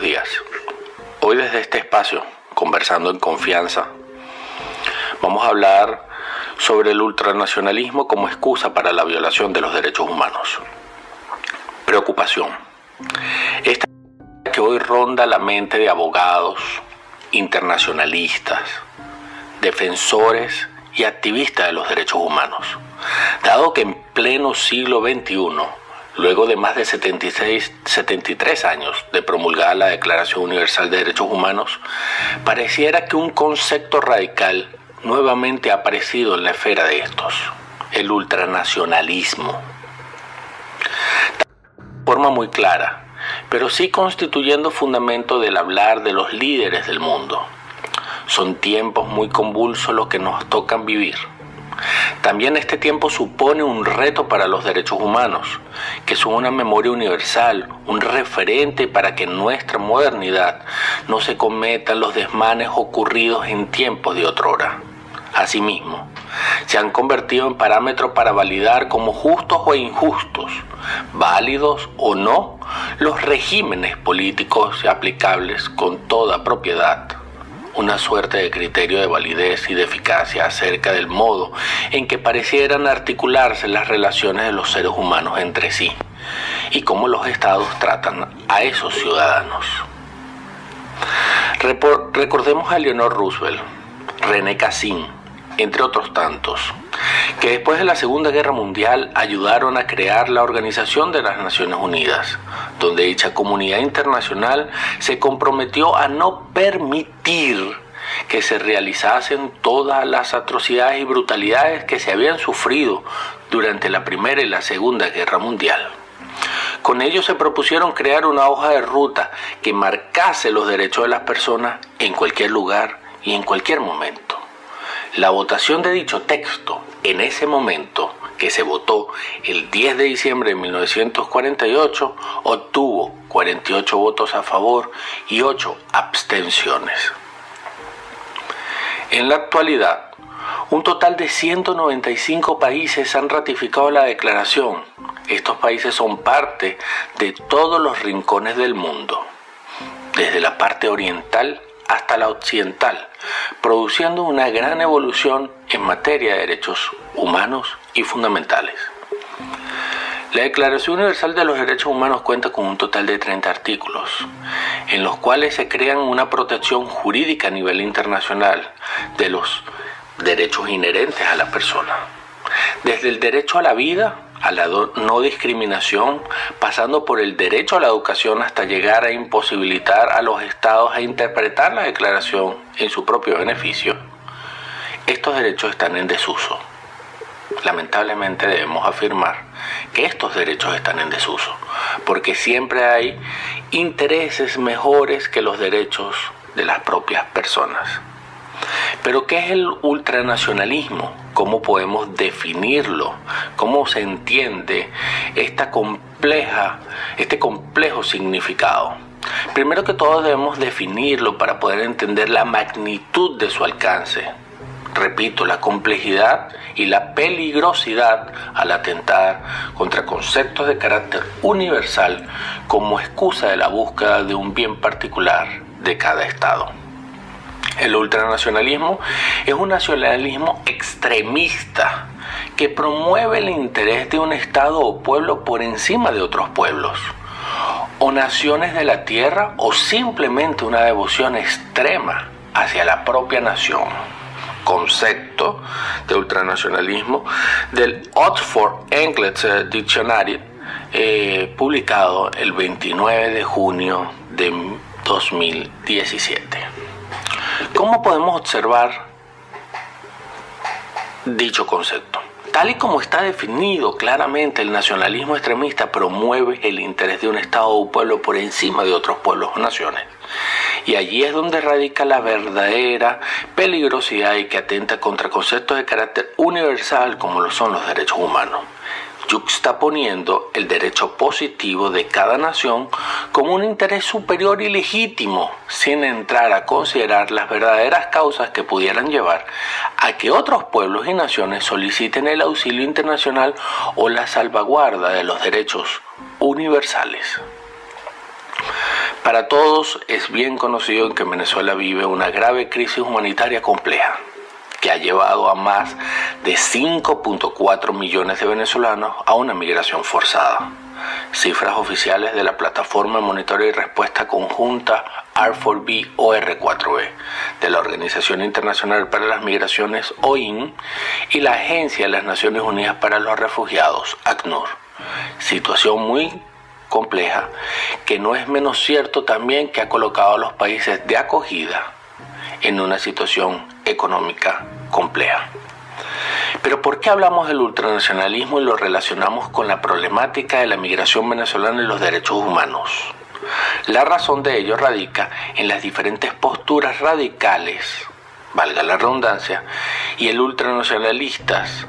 días. Hoy desde este espacio, conversando en confianza, vamos a hablar sobre el ultranacionalismo como excusa para la violación de los derechos humanos. Preocupación. Esta que hoy ronda la mente de abogados, internacionalistas, defensores y activistas de los derechos humanos, dado que en pleno siglo XXI luego de más de 76, 73 años de promulgada la Declaración Universal de Derechos Humanos, pareciera que un concepto radical nuevamente ha aparecido en la esfera de estos, el ultranacionalismo. De forma muy clara, pero sí constituyendo fundamento del hablar de los líderes del mundo. Son tiempos muy convulsos los que nos tocan vivir también este tiempo supone un reto para los derechos humanos, que son una memoria universal, un referente para que en nuestra modernidad no se cometan los desmanes ocurridos en tiempos de otrora. Asimismo, se han convertido en parámetros para validar como justos o injustos, válidos o no, los regímenes políticos aplicables con toda propiedad una suerte de criterio de validez y de eficacia acerca del modo en que parecieran articularse las relaciones de los seres humanos entre sí y cómo los estados tratan a esos ciudadanos. recordemos a Leonor Roosevelt, René Cassin, entre otros tantos, que después de la Segunda Guerra Mundial ayudaron a crear la Organización de las Naciones Unidas, donde dicha comunidad internacional se comprometió a no permitir que se realizasen todas las atrocidades y brutalidades que se habían sufrido durante la Primera y la Segunda Guerra Mundial. Con ello se propusieron crear una hoja de ruta que marcase los derechos de las personas en cualquier lugar y en cualquier momento. La votación de dicho texto en ese momento que se votó el 10 de diciembre de 1948 obtuvo 48 votos a favor y 8 abstenciones. En la actualidad, un total de 195 países han ratificado la declaración. Estos países son parte de todos los rincones del mundo, desde la parte oriental hasta la occidental, produciendo una gran evolución en materia de derechos humanos y fundamentales. La Declaración Universal de los Derechos Humanos cuenta con un total de 30 artículos, en los cuales se crean una protección jurídica a nivel internacional de los derechos inherentes a la persona. Desde el derecho a la vida a la no discriminación, pasando por el derecho a la educación hasta llegar a imposibilitar a los estados a interpretar la declaración en su propio beneficio, estos derechos están en desuso. Lamentablemente debemos afirmar que estos derechos están en desuso, porque siempre hay intereses mejores que los derechos de las propias personas. Pero ¿qué es el ultranacionalismo? ¿Cómo podemos definirlo? ¿Cómo se entiende esta compleja, este complejo significado? Primero que todo debemos definirlo para poder entender la magnitud de su alcance. Repito, la complejidad y la peligrosidad al atentar contra conceptos de carácter universal como excusa de la búsqueda de un bien particular de cada Estado. El ultranacionalismo es un nacionalismo extremista que promueve el interés de un Estado o pueblo por encima de otros pueblos, o naciones de la tierra, o simplemente una devoción extrema hacia la propia nación. Concepto de ultranacionalismo del Oxford English Dictionary, eh, publicado el 29 de junio de 2017. ¿Cómo podemos observar dicho concepto? Tal y como está definido claramente, el nacionalismo extremista promueve el interés de un Estado o pueblo por encima de otros pueblos o naciones. Y allí es donde radica la verdadera peligrosidad y que atenta contra conceptos de carácter universal como lo son los derechos humanos juxtaponiendo el derecho positivo de cada nación como un interés superior y legítimo, sin entrar a considerar las verdaderas causas que pudieran llevar a que otros pueblos y naciones soliciten el auxilio internacional o la salvaguarda de los derechos universales. Para todos es bien conocido que Venezuela vive una grave crisis humanitaria compleja que ha llevado a más de 5.4 millones de venezolanos a una migración forzada. Cifras oficiales de la plataforma de monitoreo y respuesta conjunta R4B o R4B de la Organización Internacional para las Migraciones OIM y la Agencia de las Naciones Unidas para los Refugiados, ACNUR. Situación muy compleja que no es menos cierto también que ha colocado a los países de acogida en una situación económica compleja. Pero ¿por qué hablamos del ultranacionalismo y lo relacionamos con la problemática de la migración venezolana y los derechos humanos? La razón de ello radica en las diferentes posturas radicales, valga la redundancia, y el ultranacionalistas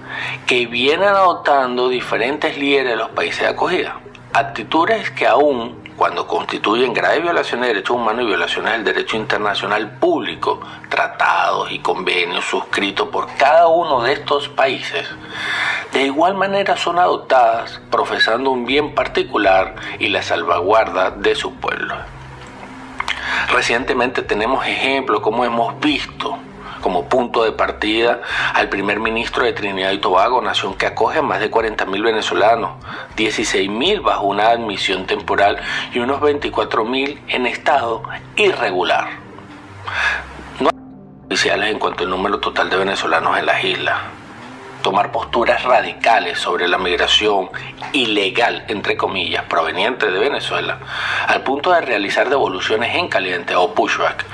que vienen adoptando diferentes líderes de los países de acogida. Actitudes que aún cuando constituyen graves violaciones de derechos humanos y violaciones del derecho internacional público, tratados y convenios suscritos por cada uno de estos países, de igual manera son adoptadas profesando un bien particular y la salvaguarda de su pueblo. Recientemente tenemos ejemplos como hemos visto como punto de partida al primer ministro de Trinidad y Tobago, nación que acoge a más de 40.000 venezolanos, 16.000 bajo una admisión temporal y unos 24.000 en estado irregular. No hay oficiales en cuanto al número total de venezolanos en las islas tomar posturas radicales sobre la migración ilegal, entre comillas, proveniente de Venezuela, al punto de realizar devoluciones en caliente o pushback,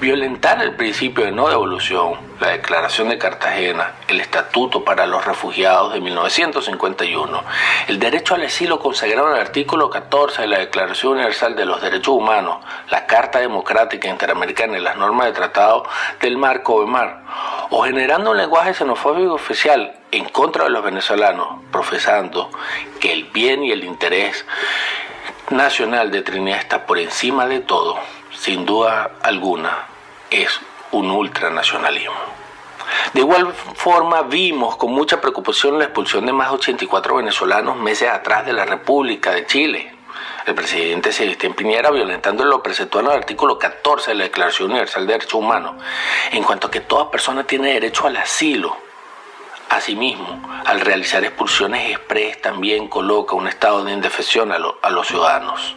violentar el principio de no devolución, la Declaración de Cartagena, el Estatuto para los Refugiados de 1951, el derecho al asilo consagrado en el artículo 14 de la Declaración Universal de los Derechos Humanos, la Carta Democrática Interamericana y las normas de tratado del Marco Mar, o generando un lenguaje xenofóbico oficial en contra de los venezolanos, profesando que el bien y el interés nacional de Trinidad está por encima de todo, sin duda alguna, es un ultranacionalismo. De igual forma, vimos con mucha preocupación la expulsión de más de 84 venezolanos meses atrás de la República de Chile, el presidente Sebastián Piñera violentando lo preceptual en el artículo 14 de la Declaración Universal de Derechos Humanos, en cuanto a que toda persona tiene derecho al asilo. Asimismo, al realizar expulsiones express también coloca un estado de indefensión a, a los ciudadanos.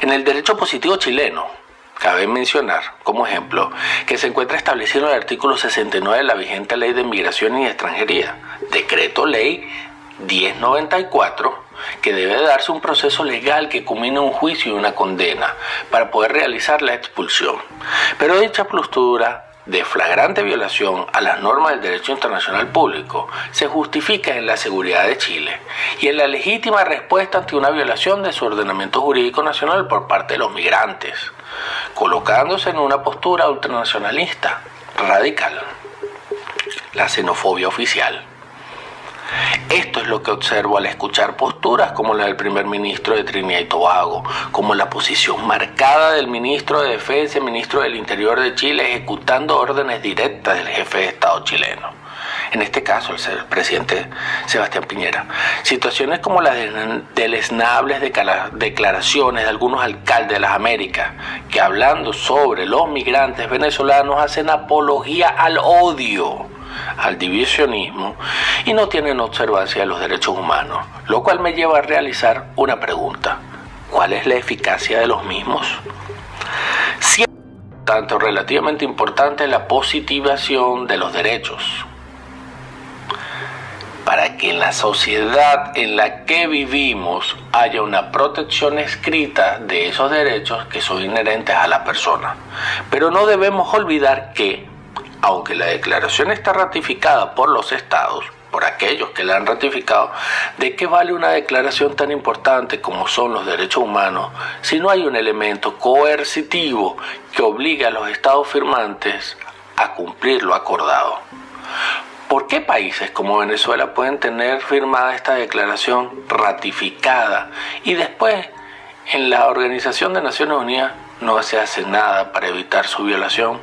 En el derecho positivo chileno, Cabe mencionar, como ejemplo, que se encuentra establecido en el artículo 69 de la vigente Ley de Inmigración y Extranjería, Decreto Ley 1094, que debe darse un proceso legal que culmine un juicio y una condena para poder realizar la expulsión. Pero dicha postura de flagrante violación a las normas del derecho internacional público se justifica en la seguridad de Chile y en la legítima respuesta ante una violación de su ordenamiento jurídico nacional por parte de los migrantes, colocándose en una postura ultranacionalista radical, la xenofobia oficial. Esto es lo que observo al escuchar posturas como la del primer ministro de Trinidad y Tobago, como la posición marcada del ministro de Defensa y ministro del Interior de Chile ejecutando órdenes directas del jefe de Estado chileno. En este caso, el presidente Sebastián Piñera. Situaciones como las deleznables declaraciones de algunos alcaldes de las Américas, que hablando sobre los migrantes venezolanos hacen apología al odio al divisionismo y no tienen observancia de los derechos humanos, lo cual me lleva a realizar una pregunta. ¿Cuál es la eficacia de los mismos? tanto relativamente importante la positivación de los derechos, para que en la sociedad en la que vivimos haya una protección escrita de esos derechos que son inherentes a la persona. Pero no debemos olvidar que aunque la declaración está ratificada por los estados, por aquellos que la han ratificado, ¿de qué vale una declaración tan importante como son los derechos humanos si no hay un elemento coercitivo que obligue a los estados firmantes a cumplir lo acordado? ¿Por qué países como Venezuela pueden tener firmada esta declaración ratificada y después en la Organización de Naciones Unidas no se hace nada para evitar su violación?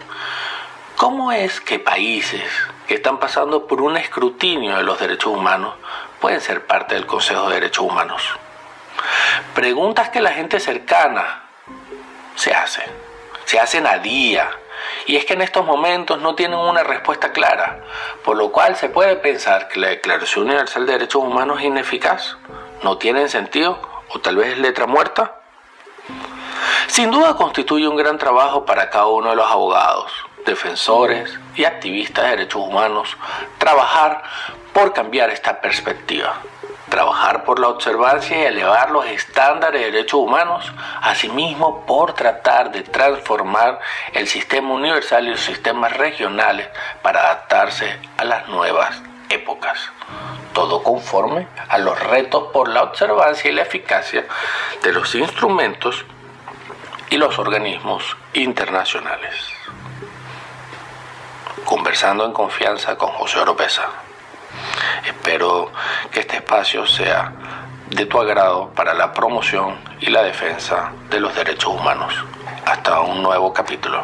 ¿Cómo es que países que están pasando por un escrutinio de los derechos humanos pueden ser parte del Consejo de Derechos Humanos? Preguntas que la gente cercana se hace. Se hacen a día. Y es que en estos momentos no tienen una respuesta clara, por lo cual se puede pensar que la Declaración Universal de Derechos Humanos es ineficaz, no tiene sentido o tal vez es letra muerta. Sin duda constituye un gran trabajo para cada uno de los abogados, defensores y activistas de derechos humanos trabajar por cambiar esta perspectiva, trabajar por la observancia y elevar los estándares de derechos humanos, asimismo por tratar de transformar el sistema universal y los sistemas regionales para adaptarse a las nuevas épocas. Todo conforme a los retos por la observancia y la eficacia de los instrumentos y los organismos internacionales. Conversando en confianza con José Oropesa. Espero que este espacio sea de tu agrado para la promoción y la defensa de los derechos humanos. Hasta un nuevo capítulo.